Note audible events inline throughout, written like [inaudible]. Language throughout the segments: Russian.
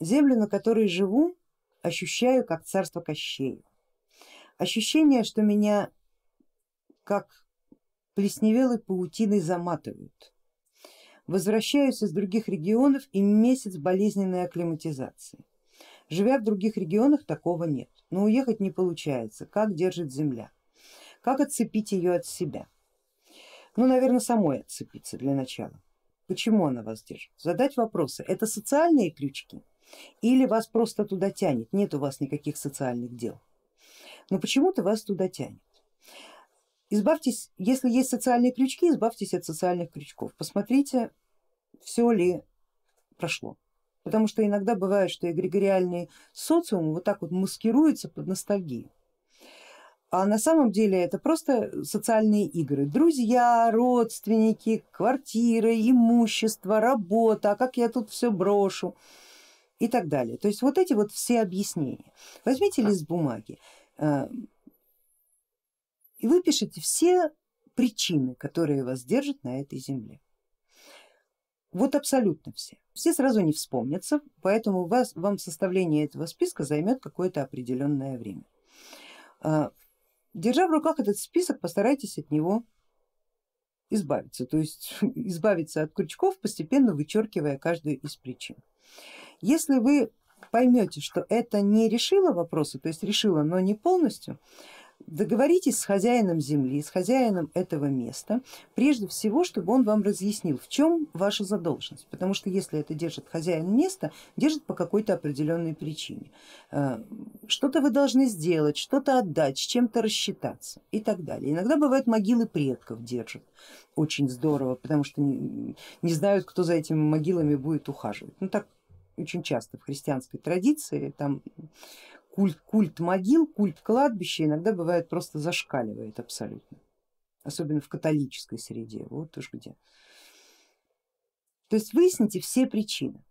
Землю, на которой живу, ощущаю как царство Кощея. Ощущение, что меня как плесневелой паутиной заматывают. Возвращаюсь из других регионов и месяц болезненной акклиматизации. Живя в других регионах такого нет, но уехать не получается. Как держит земля? Как отцепить ее от себя? Ну, наверное, самой отцепиться для начала. Почему она вас держит? Задать вопросы. Это социальные крючки или вас просто туда тянет? Нет у вас никаких социальных дел. Но почему-то вас туда тянет. Избавьтесь, если есть социальные крючки, избавьтесь от социальных крючков. Посмотрите, все ли прошло. Потому что иногда бывает, что эгрегориальный социум вот так вот маскируется под ностальгию. А на самом деле это просто социальные игры. Друзья, родственники, квартиры, имущество, работа, а как я тут все брошу и так далее. То есть вот эти вот все объяснения. Возьмите лист бумаги э, и выпишите все причины, которые вас держат на этой земле. Вот абсолютно все. Все сразу не вспомнятся, поэтому вас, вам составление этого списка займет какое-то определенное время. А, держа в руках этот список, постарайтесь от него избавиться, то есть [laughs] избавиться от крючков, постепенно вычеркивая каждую из причин. Если вы поймете, что это не решило вопроса, то есть решило, но не полностью, договоритесь с хозяином земли, с хозяином этого места, прежде всего, чтобы он вам разъяснил, в чем ваша задолженность, потому что если это держит хозяин места, держит по какой-то определенной причине. Э, что-то вы должны сделать, что-то отдать, с чем-то рассчитаться и так далее. Иногда бывают могилы предков держат, очень здорово, потому что не, не знают, кто за этими могилами будет ухаживать. Ну так очень часто в христианской традиции там культ, культ могил, культ кладбища иногда бывает просто зашкаливает абсолютно, особенно в католической среде, вот уж где. То есть выясните все причины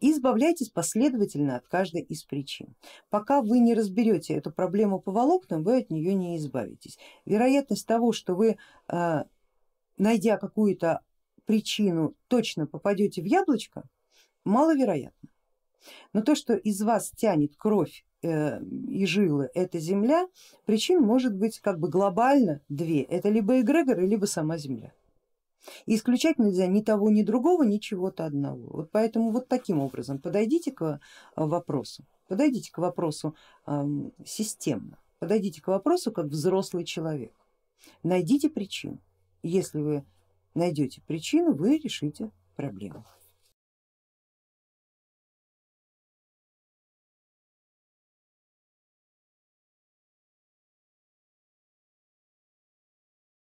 и избавляйтесь последовательно от каждой из причин. Пока вы не разберете эту проблему по волокнам, вы от нее не избавитесь. Вероятность того, что вы, а, найдя какую-то причину, точно попадете в яблочко, маловероятно. Но то, что из вас тянет кровь Э, и жилы эта Земля, причин может быть как бы глобально две, это либо эгрегоры, либо сама Земля. И исключать нельзя ни того, ни другого, ни чего-то одного. Вот поэтому вот таким образом подойдите к э, вопросу, подойдите к вопросу э, системно, подойдите к вопросу как взрослый человек. Найдите причину. Если вы найдете причину, вы решите проблему.